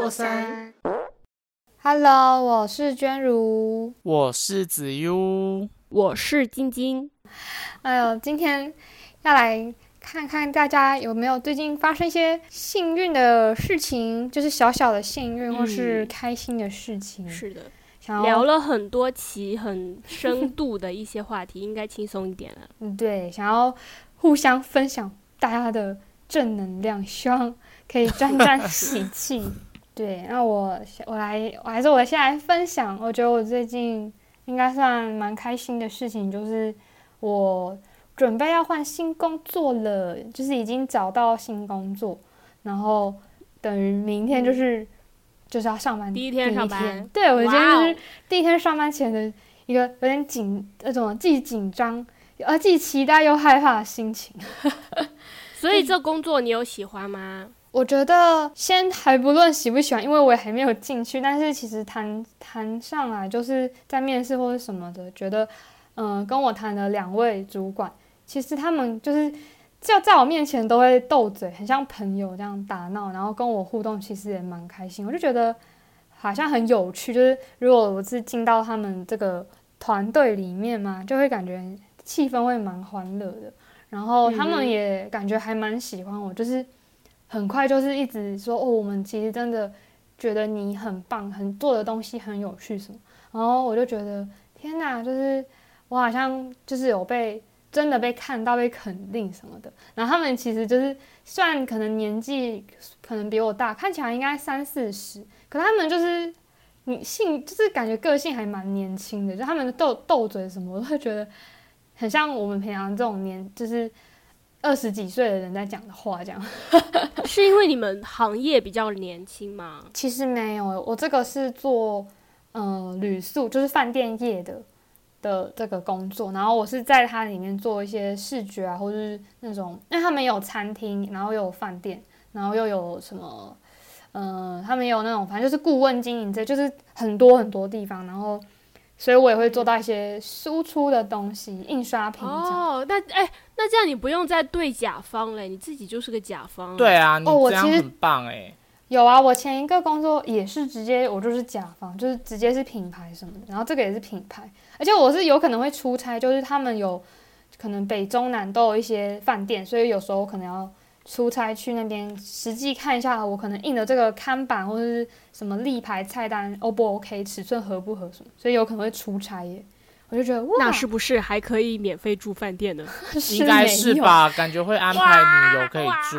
过山。Hello，我是娟如。我是子悠，我是晶晶。哎呦，今天要来看看大家有没有最近发生一些幸运的事情，就是小小的幸运或是嗯开心的事情。是的，想要聊了很多期很深度的一些话题，应该轻松一点了。嗯对，想要互相分享大家的正能量，希望可以沾沾喜气。对，那我我来，我还是我先来分享。我觉得我最近应该算蛮开心的事情，就是我准备要换新工作了，就是已经找到新工作，然后等于明天就是、就是要上班第一天上班对我今天就是第一天上班前的一个有点紧，那种既紧张呃既期待又害怕的心情。所以这工作你有喜欢吗？我觉得先还不论喜不喜欢，因为我也还没有进去，但是其实谈谈上来就是在面试或者什么的，觉得嗯、跟我谈的两位主管，其实他们就是就在我面前都会斗嘴，很像朋友这样打闹，然后跟我互动，其实也蛮开心。我就觉得好像很有趣，就是如果我是进到他们这个团队里面嘛，就会感觉气氛会蛮欢乐的。然后他们也感觉还蛮喜欢我，就是很快就是一直说哦，我们其实真的觉得你很棒，很做的东西很有趣什么。然后我就觉得天哪，就是我好像就是有被真的被看到、被肯定什么的。然后他们其实就是虽然可能年纪可能比我大，看起来应该三四十，可他们就是你性就是感觉个性还蛮年轻的，就他们的斗斗嘴什么，我都会觉得很像我们平常这种年就是二十几岁的人在讲的话这样。是因为你们行业比较年轻吗？其实没有，我这个是做呃旅宿，就是饭店业的的这个工作，然后我是在它里面做一些视觉啊，或者是那种，因为他们有餐厅，然后又有饭店，然后又有什么，呃，他们有那种，反正就是顾问经营这，就是很多很多地方，然后。所以我也会做到一些输出的东西，印刷品。哦，那哎、那这样你不用再对甲方嘞，你自己就是个甲方。对，啊，你哦我其实这样很棒哎、有啊，我前一个工作也是直接我就是甲方，就是直接是品牌什么的，然后这个也是品牌，而且我是有可能会出差，就是他们有可能北中南都有一些饭店，所以有时候可能要出差去那边实际看一下，我可能印的这个看板或者是什么立牌菜单 O 不 OK，尺寸合不合什么，所以有可能会出差耶。我就觉得哇，那是不是还可以免费住饭店呢？应该是？吧？感觉会安排旅游可以住，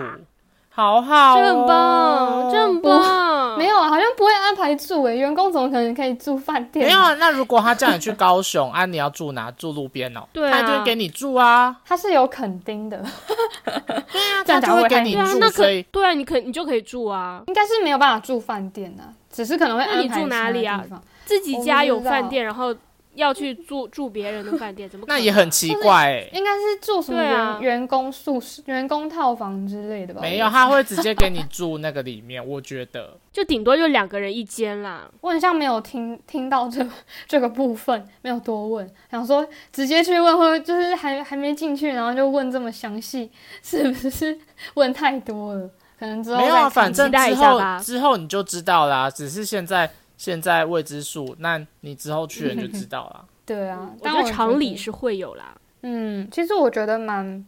好好、哦，这很棒，这很棒。没有啊，好像不会安排住诶，员工怎么可能可以住饭店？没有啊。那如果他叫你去高雄，啊，你要住哪？住路边哦，对啊他就会给你住啊，他是有垦丁的，对啊，这样他就会给你住，那可所以对啊，你可你就可以住啊，应该是没有办法住饭店啊、只是可能会那你住哪里啊自己家有饭店，然后要去住住别人的饭店，怎么可能那也很奇怪哎、应该是住什么员、对啊员工宿舍、员工套房之类的吧？没有，他会直接给你住那个里面，我觉得。就顶多就两个人一间啦。我很像没有听听到这 这个部分，没有多问，想说直接去问，会不会就是还还没进去，然后就问这么详细，是不是 问太多了？可能之后没有啊，再反正期待之后吧之后你就知道啦。只是现在现在未知数，那你之后去了你就知道了。对啊，我但觉得常理是会有啦。嗯，其实我觉得蛮，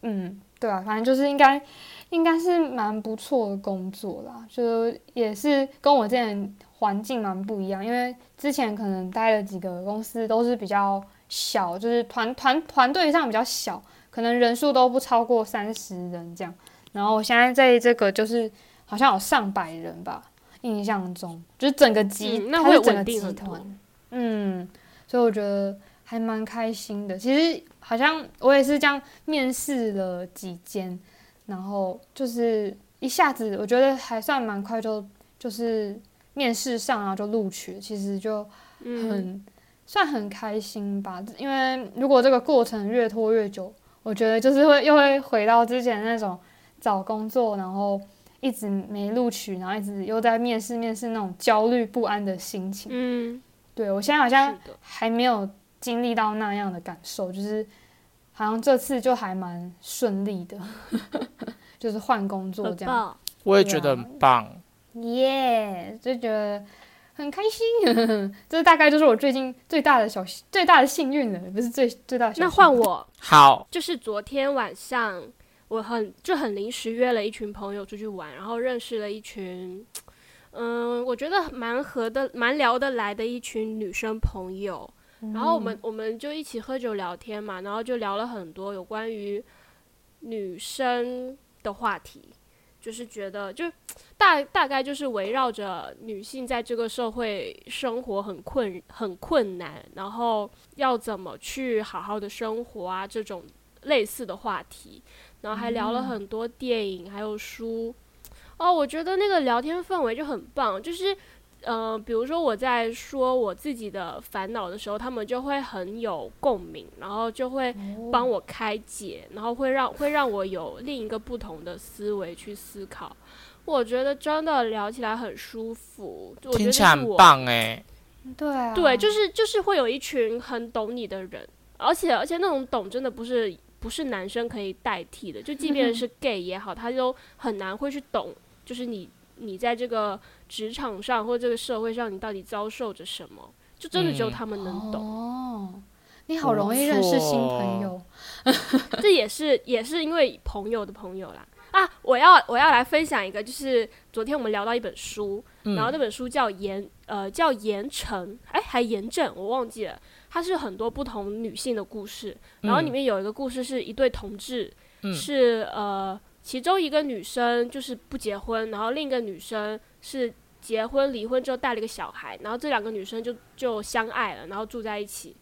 嗯，对啊，反正就是应该应该是蛮不错的工作啦，就也是跟我之前环境蛮不一样，因为之前可能待了几个公司都是比较小，就是团团团队上比较小，可能人数都不超过三十人这样。然后我现在在这个就是好像有上百人吧，印象中就是整个集，嗯那会稳定集团，嗯，所以我觉得还蛮开心的。其实好像我也是这样面试了几间，然后就是一下子我觉得还算蛮快就就是面试上然后就录取，其实就嗯，很、算很开心吧。因为如果这个过程越拖越久，我觉得就是会又会回到之前那种找工作，然后一直没录取，然后一直又在面试面试那种焦虑不安的心情。嗯，对我现在好像，还没有经历到那样的感受，就是好像这次就还蛮顺利的，就是换工作这样。我也觉得很棒。耶，就觉得很开心。这大概就是我最近最大的小最大的幸运了，不是最最大的小幸运。那换我，好，就是昨天晚上我很就很临时约了一群朋友出去玩，然后认识了一群，嗯，我觉得蛮合的、蛮聊得来的一群女生朋友。然后我们我们就一起喝酒聊天嘛，然后就聊了很多有关于女生的话题，就是觉得就大大概就是围绕着女性在这个社会生活很困很困难，然后要怎么去好好的生活啊这种类似的话题，然后还聊了很多电影还有书，哦，我觉得那个聊天氛围就很棒，就是。呃，比如说我在说我自己的烦恼的时候，他们就会很有共鸣，然后就会帮我开解，然后会让会让我有另一个不同的思维去思考。我觉得真的聊起来很舒服，我觉得很棒哎。对啊，对，就是就是会有一群很懂你的人，而且而且那种懂真的不是不是男生可以代替的，就即便是 gay 也好，他都很难会去懂，就是你。你在这个职场上或这个社会上，你到底遭受着什么？就真的只有他们能懂。哦，你好容易认识新朋友，这也是也是因为朋友的朋友啦。啊，我要我要来分享一个，就是昨天我们聊到一本书，然后那本书叫严呃叫严惩，哎还严正，我忘记了。它是很多不同女性的故事，然后里面有一个故事是一对同志，是呃。其中一个女生就是不结婚，然后另一个女生是结婚离婚之后带了一个小孩，然后这两个女生就就相爱了，然后住在一起。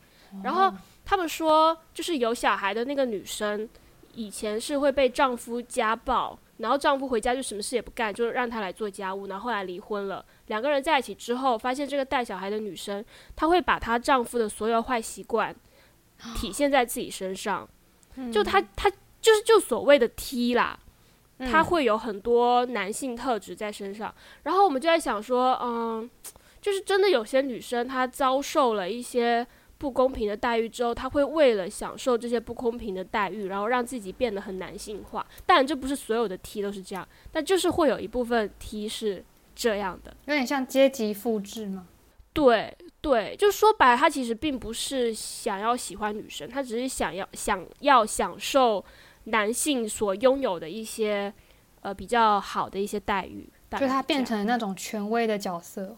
然后他们说，就是有小孩的那个女生以前是会被丈夫家暴，然后丈夫回家就什么事也不干，就让她来做家务。然后后来离婚了，两个人在一起之后，发现这个带小孩的女生，她会把她丈夫的所有坏习惯体现在自己身上，就她她就是就所谓的 T 啦。他会有很多男性特质在身上，然后我们就在想说，嗯，就是真的有些女生她遭受了一些不公平的待遇之后，他会为了享受这些不公平的待遇，然后让自己变得很男性化。当然，这不是所有的 T 都是这样，但就是会有一部分 T 是这样的，有点像阶级复制吗？对对，就说白了，他其实并不是想要喜欢女生，他只是想要想要享受。男性所拥有的一些呃比较好的一些待遇，就他变成那种权威的角色。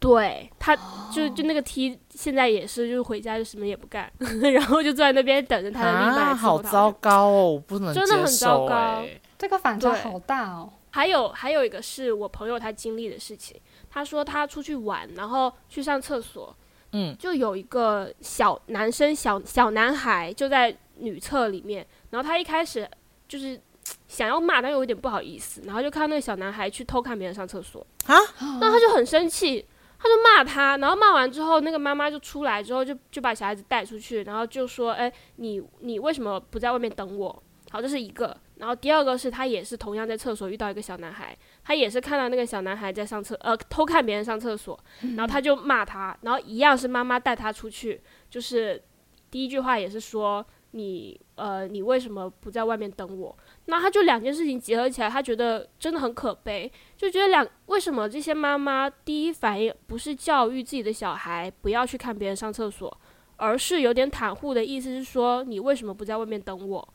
对他，就就那个 T 现在也是，就是回家就什么也不干，然后就坐在那边等着他的另一半好糟糕哦，我不能真的很糟糕，这个反差好大哦。还有还有一个是我朋友他经历的事情，他说他出去玩，然后去上厕所，嗯，就有一个小男生小小男孩就在女厕里面。然后他一开始就是 想要骂，但又有点不好意思，然后就看到那个小男孩去偷看别人上厕所啊，那他就很生气，他就骂他，然后骂完之后，那个妈妈就出来之后就就把小孩子带出去，然后就说：“哎，你你为什么不在外面等我？”好，这是一个。然后第二个是他也是同样在厕所遇到一个小男孩，他也是看到那个小男孩在上厕呃偷看别人上厕所，然后他就骂他，然后一样是妈妈带他出去，就是第一句话也是说。你呃，你为什么不在外面等我？那他就两件事情结合起来，他觉得真的很可悲，就觉得两为什么这些妈妈第一反应不是教育自己的小孩不要去看别人上厕所，而是有点袒护的意思是说你为什么不在外面等我？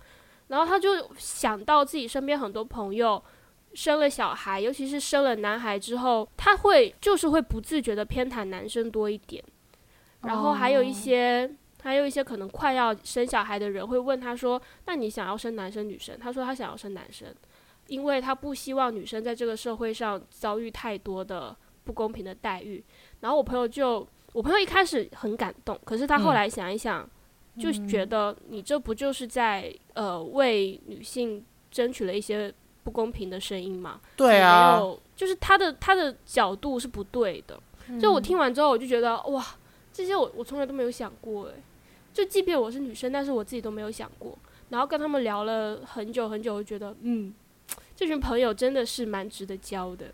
然后他就想到自己身边很多朋友生了小孩，尤其是生了男孩之后，他会就是会不自觉的偏袒男生多一点，然后还有一些。还有一些可能快要生小孩的人会问他说：“那你想要生男生女生？”他说他想要生男生，因为他不希望女生在这个社会上遭遇太多的不公平的待遇。然后我朋友就，我朋友一开始很感动，可是他后来想一想，就觉得你这不就是在呃为女性争取了一些不公平的声音吗？对啊，就是他的他的角度是不对的。就我听完之后，我就觉得哇，这些我我从来都没有想过诶。就即便我是女生，但是我自己都没有想过。然后跟他们聊了很久很久，我觉得，嗯，这群朋友真的是蛮值得交的。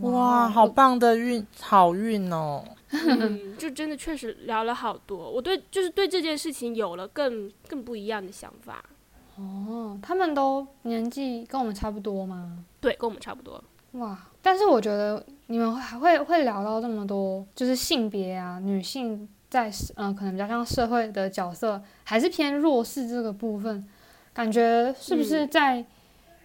哇，好棒的运，好运哦！嗯就真的确实聊了好多，我对就是对这件事情有了更更不一样的想法。哦，他们都年纪跟我们差不多吗？对，跟我们差不多。哇！但是我觉得你们还会会聊到这么多，就是性别啊，女性在嗯、呃可能比较像社会的角色，还是偏弱势这个部分，感觉是不是嗯。在、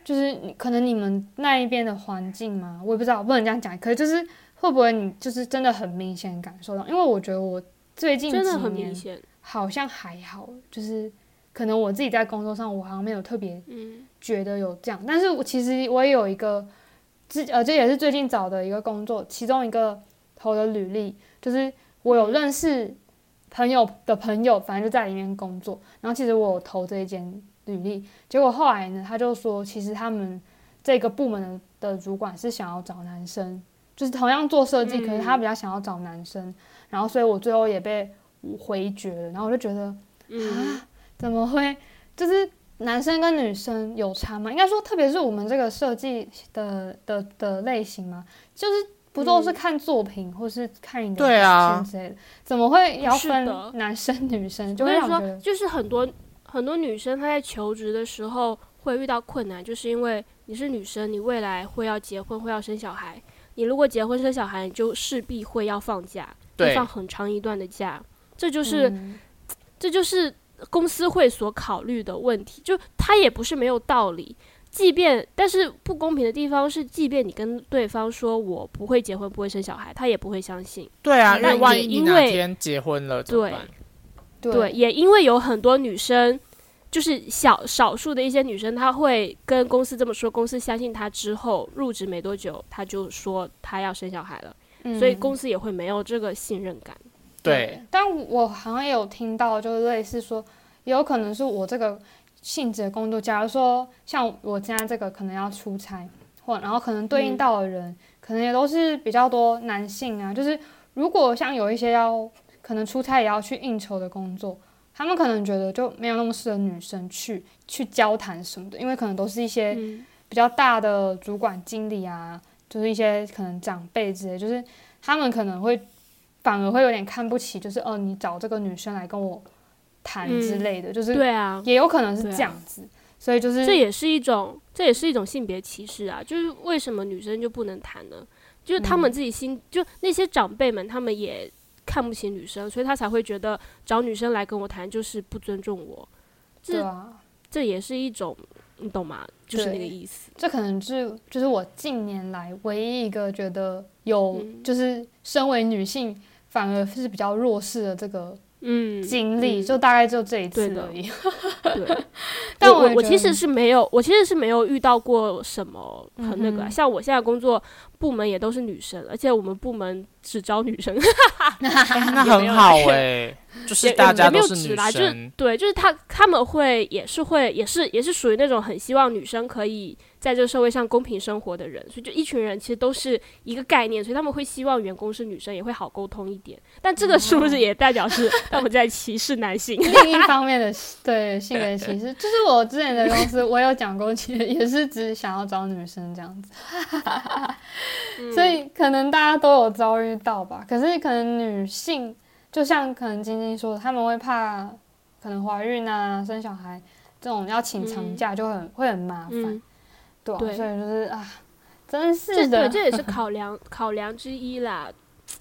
就是你可能你们那一边的环境嘛，我也不知道，不能这样讲，可是就是会不会你就是真的很明显感受到？因为我觉得我最近真的几年很明显。好像还好，就是可能我自己在工作上，我好像没有特别嗯。觉得有这样，但是我其实我也有一个，自呃，这也是最近找的一个工作，其中一个投的履历，就是我有认识朋友的朋友，反正就在里面工作，然后其实我有投这一间履历，结果后来呢，他就说，其实他们这个部门的的主管是想要找男生，就是同样做设计，可是他比较想要找男生，然后所以我最后也被回绝了，然后我就觉得。啊，怎么会？就是男生跟女生有差吗？应该说，特别是我们这个设计的的的类型嘛，就是不都是嗯看作品、或是看你的对啊之类的，怎么会要是分男生女生？就我跟你说，就是很多很多女生她在求职的时候会遇到困难，就是因为你是女生，你未来会要结婚，会要生小孩。你如果结婚生小孩，你就势必会要放假，会放很长一段的假。这就是、嗯这就是公司会所考虑的问题，就它也不是没有道理。即便，但是不公平的地方是，即便你跟对方说我不会结婚，不会生小孩，他也不会相信。对啊，因为万一你哪因为天结婚了怎么对办？对对，也因为有很多女生，就是小少数的一些女生，她会跟公司这么说，公司相信她之后入职没多久，她就说她要生小孩了，所以嗯公司也会没有这个信任感。对，，但我好像也有听到，就是类似说，也有可能是我这个性质的工作，假如说像我现在这个可能要出差，或然后可能对应嗯到的人，可能也都是比较多男性啊。就是如果像有一些要可能出差也要去应酬的工作，他们可能觉得就没有那么适合女生去去交谈什么的，因为可能都是一些嗯，比较大的主管、经理啊，就是一些可能长辈之类，就是他们可能会反而会有点看不起，就是哦，你找这个女生来跟我谈之类的，就是对啊，也有可能是这样子，所以就是这也是一种，这也是一种性别歧视啊！就是为什么女生就不能谈呢？就是他们自己心，就那些长辈们，他们也看不起女生，所以他才会觉得找女生来跟我谈就是不尊重我。这啊，这也是一种，你懂吗？就是那个意思。这可能是就是我近年来唯一一个觉得有嗯就是身为女性反而是比较弱势的这个嗯，经历，嗯就大概就这一次而已。对。但我我我其实是没有，我其实是没有遇到过什么很那个啊、嗯像我现在工作部门也都是女生，而且我们部门只招女生，哎那 很好哎，就是也大也没有家都是女生，对，就是他他们会也是会也是也是属于那种很希望女生可以在这个社会上公平生活的人，所以就一群人其实都是一个概念，所以他们会希望员工是女生也会好沟通一点。但这个是不是也代表是他们在歧视男性？另一方面的对性别歧视，就是我之前的公司，我有讲过，其实也是只想要找女生这样子，所以可能大家都有遭遇到吧。可是可能女性，就像可能晶晶说的，他们会怕可能怀孕啊、生小孩这种要请长假就很、会很麻烦，嗯，对啊，对。所以就是啊，真是的，这也是考量 考量之一啦。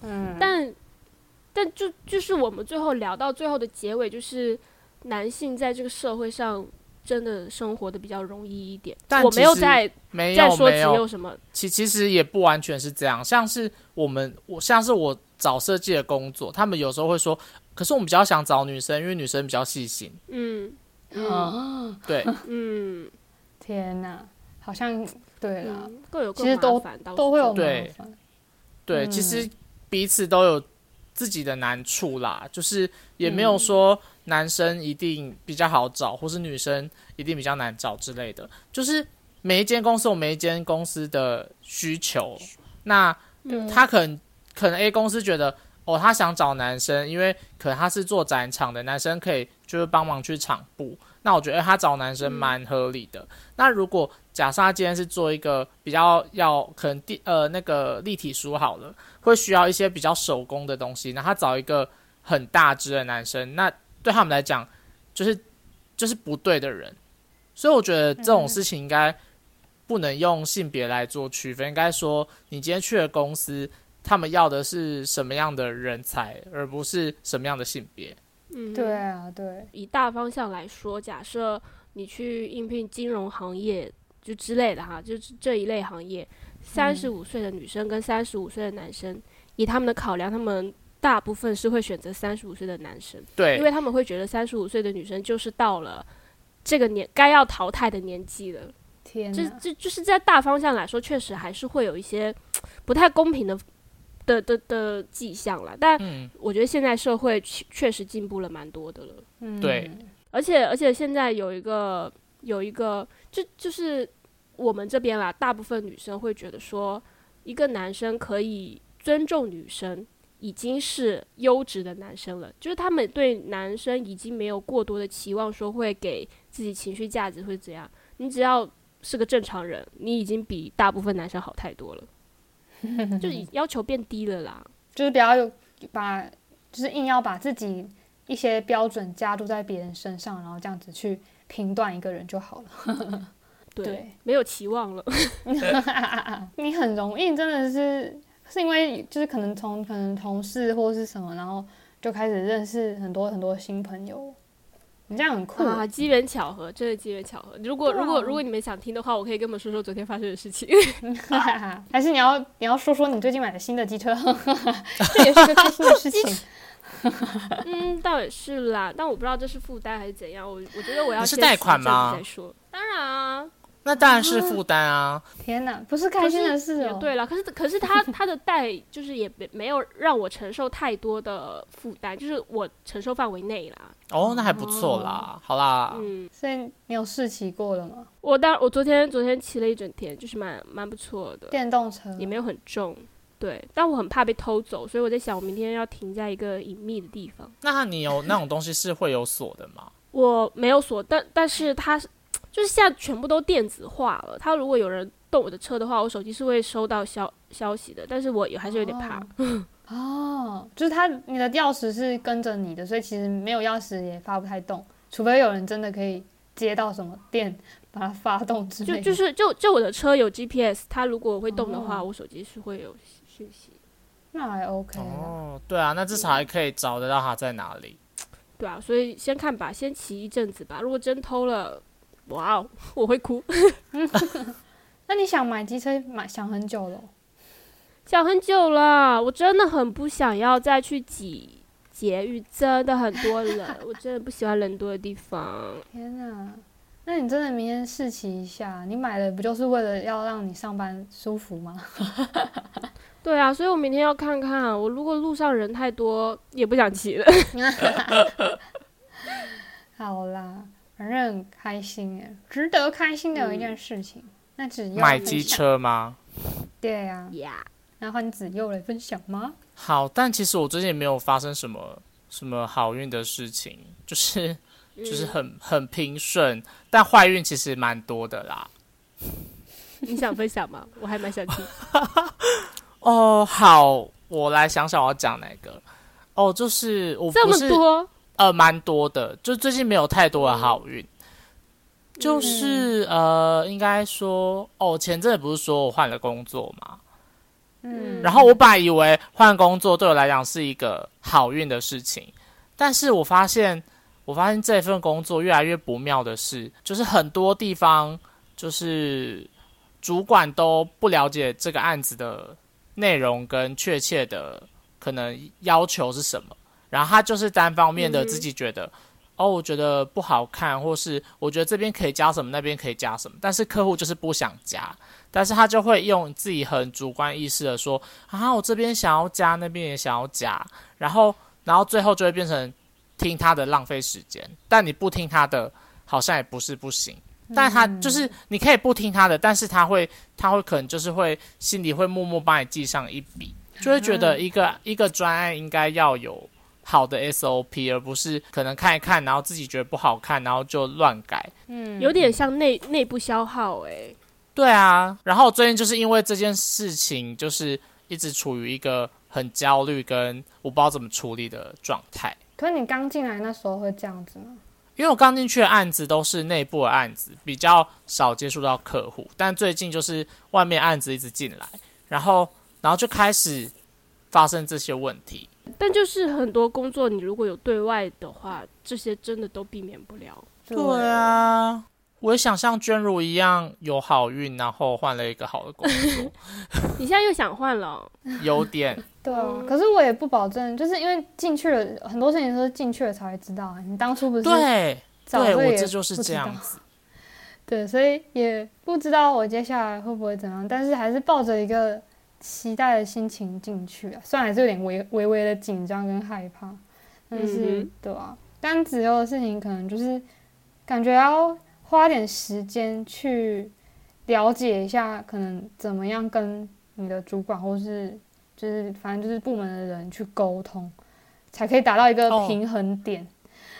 嗯，但但就就是我们最后聊到最后的结尾，就是男性在这个社会上真的生活的比较容易一点。我但我没有在没在说只有。没有有什么，其其实也不完全是这样，像是我们我像是我找设计的工作，他们有时候会说，可是我们比较想找女生，因为女生比较细心。嗯。嗯。啊，对，嗯。天哪，好像对啦，嗯，各有各其实都都会有麻烦，对，嗯其实彼此都有自己的难处啦，就是也没有嗯。说男生一定比较好找，或是女生一定比较难找之类的，就是每一间公司有每一间公司的需求，那嗯他可能可能 A 公司觉得哦，他想找男生，因为可能他是做展场的，男生可以就是帮忙去场部。那我觉得他找男生蛮合理的。那如果假设他今天是做一个比较要可能地呃那个立体书好了，会需要一些比较手工的东西，那他找一个很大只的男生，那对他们来讲就是就是不对的人。所以我觉得这种事情应该不能用性别来做区分，应该说你今天去的公司，他们要的是什么样的人才，而不是什么样的性别。嗯，对啊，对，以大方向来说，假设你去应聘金融行业就之类的哈，就是这一类行业，三十五岁的女生跟三十五岁的男生，以他们的考量，他们大部分是会选择三十五岁的男生，因，为他们会觉得三十五岁的女生就是到了这个年该要淘汰的年纪了。这天这，这就是在大方向来说，确实还是会有一些不太公平的的的的迹象了。但嗯，我觉得现在社会确确实进步了蛮多的了。嗯对，而且而且现在有一个有一个，就就是我们这边啦，大部分女生会觉得说，一个男生可以尊重女生，已经是优质的男生了。就是他们对男生已经没有过多的期望，说会给自己情绪价值会怎样。你只要是个正常人，你已经比大部分男生好太多了，就是要求变低了啦。就是不要有把，就是硬要把自己一些标准加注在别人身上，然后这样子去评断一个人就好了。对，对没有期望了。你很容易真的是是因为就是可能从可能同事或是什么，然后就开始认识很多很多新朋友，你这样很酷。啊，机缘巧合，真的机缘巧合。如果、啊如果如果你们想听的话，我可以跟你们说说昨天发生的事情。还是你要你要说说你最近买的新的机车，这也是个开心的事情。嗯，倒也是啦，但我不知道这是负担还是怎样。我我觉得我要你是先贷款吗再说。当然啊，那当然是负担啊。天哪，不是开心的事哦。也对了。可是可是他他的带就是也没没有让我承受太多的负担，就是我承受范围内啦。哦，那还不错啦。好啦，嗯，所以你有试骑过了吗？我当我昨天昨天骑了一整天，就是蛮蛮不错的，电动车也没有很重。对，但我很怕被偷走，所以我在想，我明天要停在一个隐秘的地方。那你有那种东西是会有锁的吗？我没有锁，但但是它是就是现在全部都电子化了。它如果有人动我的车的话，我手机是会收到消消息的，但是我也还是有点怕。哦，就是它你的钥匙是跟着你的，所以其实没有钥匙也发不太动，除非有人真的可以接到什么电把它发动之类的。就就是就就我的车有 GPS，它如果会动的话，哦我手机是会有讯息。那还 OK。哦，对啊，那至少还可以找得到它在哪里。对啊，所以先看吧，先骑一阵子吧。如果真偷了，哇哦，我会哭。那你想买机车买想很久了哦？想很久了，我真的很不想要再去挤捷运，真的很多人，我真的不喜欢人多的地方。天哪！那你真的明天试骑一下？你买的不就是为了要让你上班舒服吗？对啊，所以我明天要看看，我如果路上人太多，也不想骑了。好啦，反正很开心哎，值得开心的一件事情。那只要买机，车吗？对呀、呀、然后你子佑来分享吗？好，但其实我最近也没有发生什么什么好运的事情，就是 就是很很平顺，但坏运其实蛮多的啦。你想分享吗？我还蛮想听。哦，好，我来想想我要讲哪个。哦，就是我这么多，呃，蛮多的，就最近没有太多的好运。就是呃，应该说，哦，前阵子不是说我换了工作嘛，嗯，然后我本来以为换工作对我来讲是一个好运的事情，但是我发现，我发现这份工作越来越不妙的是，就是很多地方就是主管都不了解这个案子的内容跟确切的可能要求是什么，然后他就是单方面的自己觉得。哦，我觉得不好看，或是我觉得这边可以加什么，那边可以加什么，但是客户就是不想加，但是他就会用自己很主观意识的说，啊，我这边想要加，那边也想要加，然后，然后最后就会变成听他的浪费时间，但你不听他的，好像也不是不行，但他就是你可以不听他的，但是他会，他会可能就是会心里会默默帮你记上一笔，就会觉得一个、一个专案应该要有好的 SOP，而不是可能看一看，然后自己觉得不好看，然后就乱改。嗯，有点像内内部消耗哎、对啊，然后最近就是因为这件事情，就是一直处于一个很焦虑跟我不知道怎么处理的状态。可是你刚进来那时候会这样子吗？因为我刚进去的案子都是内部的案子，比较少接触到客户。但最近就是外面案子一直进来，然后然后就开始发生这些问题。但就是很多工作，你如果有对外的话，这些真的都避免不了。对啊，我也想像娟如一样有好运，然后换了一个好的工作。你现在又想换了？有点。对啊，可是我也不保证，就是因为进去了很多事情都是进去了才会知道。啊你当初不是对，对我这这就是这样子。对，所以也不知道我接下来会不会怎样，但是还是抱着一个期待的心情进去啊。虽然还是有点微微微的紧张跟害怕，但是、嗯对啊，但只有的事情可能就是感觉要花点时间去了解一下，可能怎么样跟你的主管或是就是反正就是部门的人去沟通，才可以达到一个哦平衡点。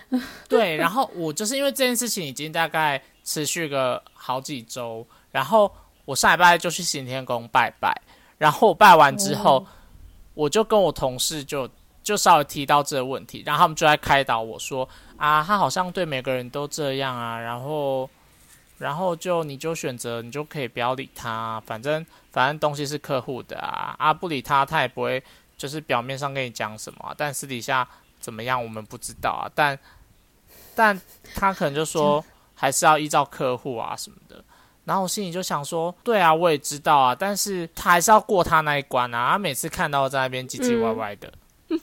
对，然后我就是因为这件事情已经大概持续个好几周，然后我上礼拜就去行天宫拜拜，然后我拜完之后，哦我就跟我同事就就稍微提到这个问题，然后他们就在开导我说啊，他好像对每个人都这样啊，然后然后就你就选择你就可以不要理他，反正反正东西是客户的啊，啊不理他他也不会就是表面上跟你讲什么啊、但私底下怎么样我们不知道啊，但但他可能就说还是要依照客户啊什么的。然后我心里就想说，对啊，我也知道啊，但是他还是要过他那一关啊。他每次看到我在那边唧唧歪歪的，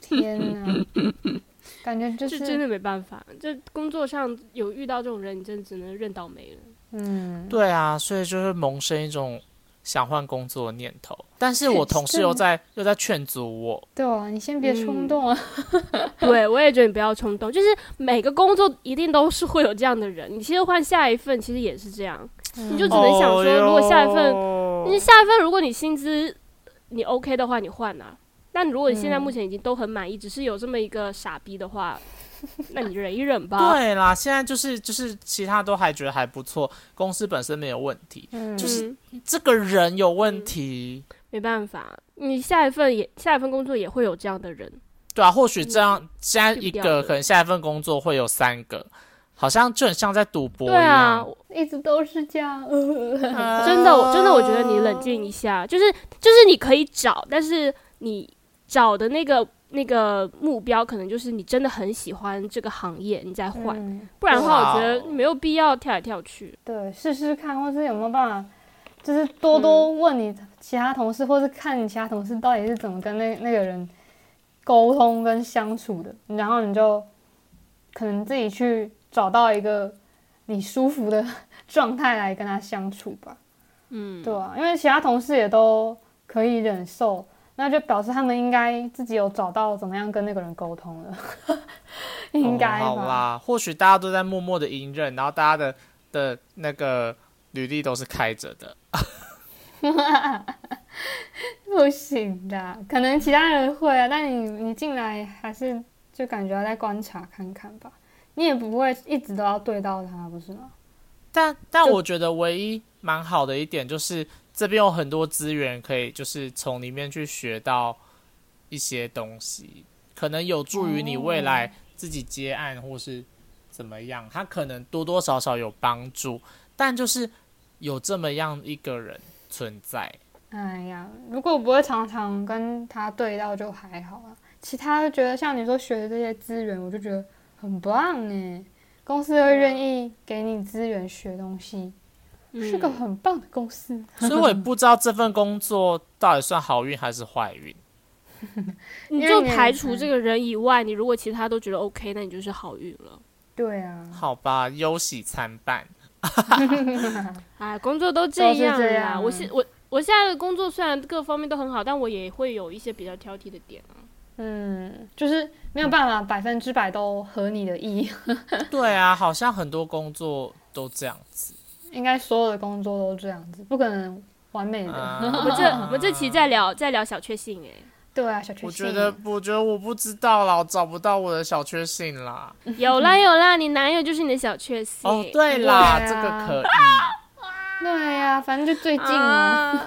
天哪，感觉就就是真的没办法，这工作上有遇到这种人，你真的只能认倒霉了。嗯，对啊，所以就是萌生一种想换工作的念头。但是我同事又在又在劝阻我，对啊，你先别冲动啊。对，我也觉得你不要冲动，就是每个工作一定都是会有这样的人。你其实换下一份，其实也是这样，你就只能想说，如果下一份，哦你下一份，如果你薪资你 OK 的话，你换啊。但如果你现在目前已经都很满意，只是有这么一个傻逼的话，那你忍一忍吧。对啦，现在就是就是其他都还觉得还不错，公司本身没有问题，嗯，就是嗯这个人有问题。没办法，你下一份也下一份工作也会有这样的人。对啊，或许这样，现在一个可能下一份工作会有三个，好像就很像在赌博一对啊。，一直都是这样。啊 真的，我真的我觉得你冷静一下，就是就是你可以找，但是你找的那个那个目标，可能就是你真的很喜欢这个行业，你再换。嗯，不然的话，我觉得没有必要跳来跳去。对，试试看，或是有没有办法，就是多多问你其他同事，或是看你其他同事到底是怎么跟那那个人沟通跟相处的，然后你就可能自己去找到一个你舒服的状态来跟他相处吧。嗯，对啊，因为其他同事也都可以忍受，那就表示他们应该自己有找到怎么样跟那个人沟通了，应该？哦好啦，或许大家都在默默的隐忍，然后大家的的那个履历都是开着的。不行的，可能其他人会啊，但你你进来还是就感觉要再观察看看吧。你也不会一直都要对到他，不是吗？但但我觉得唯一蛮好的一点就是这边有很多资源可以，就是从里面去学到一些东西，可能有助于你未来自己接案或是怎么样，他可能多多少少有帮助。但就是有这么样一个人存在，哎呀，如果我不会常常跟他对到就还好啊。其他就觉得像你说学的这些资源，我就觉得很棒哎。公司会愿意给你资源学东西，是个嗯很棒的公司。所以我也不知道这份工作到底算好运还是坏运。你就排除这个人以外，你如果其他都觉得 OK，那你就是好运了。对啊，好吧，忧喜参半。哎，工作都这样啦。这样我现我我现在的工作虽然各方面都很好，但我也会有一些比较挑剔的点啊。嗯，就是没有办法百分之百都合你的意。对啊，好像很多工作都这样子。应该所有的工作都这样子，不可能完美的。啊 我们这我们这期在聊在聊小确幸哎、对啊，小确幸。我觉得，我觉得我不知道啦，我找不到我的小确幸啦。有啦有啦，你男友就是你的小确幸。哦，对啦，这个可以。对呀、反正就最近哦。啊，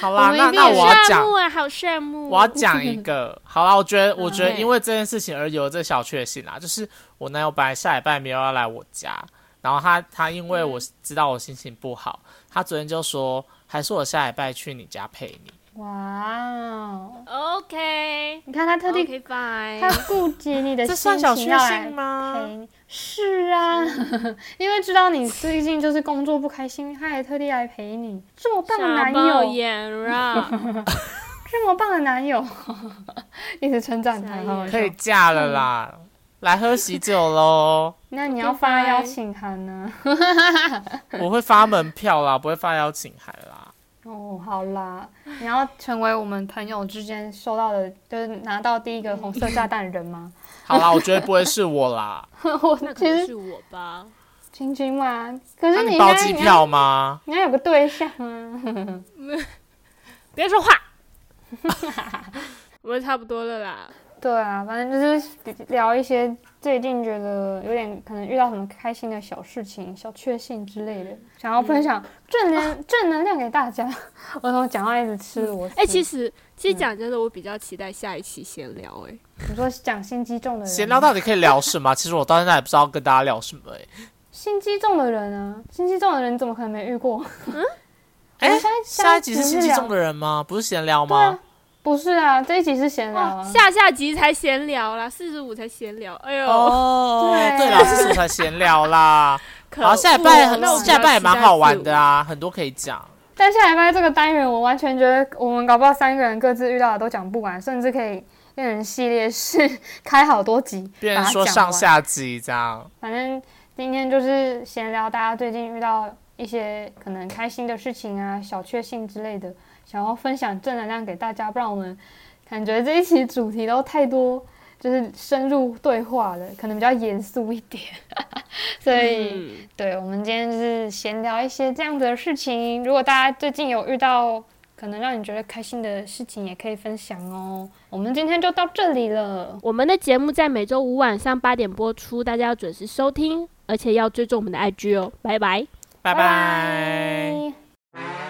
好啦，那那我要讲，啊，好羡慕。我要讲一个。好啦，我觉得，我觉得嗯因为这件事情而有这小确幸啦，就是我男友本来下礼拜没有要来我家，然后他他因为我知道我心情不好，他昨天就说，还是我下礼拜去你家陪你。哇哦，OK，你看他特地 OK 他顾及你的这心算小确情要来幸吗？陪你。是啊，因为知道你最近就是工作不开心，他也特地来陪你。这么棒的男友！这么棒的男友，一直称赞他，可以嫁了啦，来喝喜酒喽！那你要发邀请函呢？我会发门票啦，不会发邀请函啦。哦，好啦，你要成为我们朋友之间收到的，就是拿到第一个红色炸弹的人吗？好啦，我觉得不会是我啦。我那可其实能是我吧。晶晶嘛，可那是应你包机你要票吗？你要有个对象啊。别说话，我们差不多了啦。对啊，反正就是聊一些最近觉得有点可能遇到什么开心的小事情、小确幸之类的，想要分享正能、正能量给大家。我从讲话一直吃螺丝。哎、其实其实嗯讲真的，我比较期待下一期闲聊、哎，你说讲心机重的人，闲聊到底可以聊什么？其实我到现在也不知道跟大家聊什么哎、心机重的人啊，心机重的人怎么可能没遇过？嗯 哎、下一下一集是心机重的人吗？不是闲聊吗？，不是啊，这一集是闲聊下下集才闲聊啦，四十五才闲聊。哎呦，哦，对对啦，是我才闲聊啦。可好，下礼拜很那我下礼拜也蛮好玩的啊，很多可以讲。但下礼拜这个单元，我完全觉得我们搞不好三个人各自遇到的都讲不完，甚至可以变成系列式，开好多集，别人把它讲完说上下集这样，反正今天就是闲聊大家最近遇到一些可能开心的事情啊、小确幸之类的，想要分享正能量给大家，不然我们感觉这一期主题都太多，就是深入对话了，可能比较严肃一点。所以，嗯，对我们今天就是闲聊一些这样子的事情。如果大家最近有遇到可能让你觉得开心的事情，也可以分享哦。我们今天就到这里了。我们的节目在每周五晚上八点播出，大家要准时收听，而且要追踪我们的 IG 哦。拜拜。拜拜拜。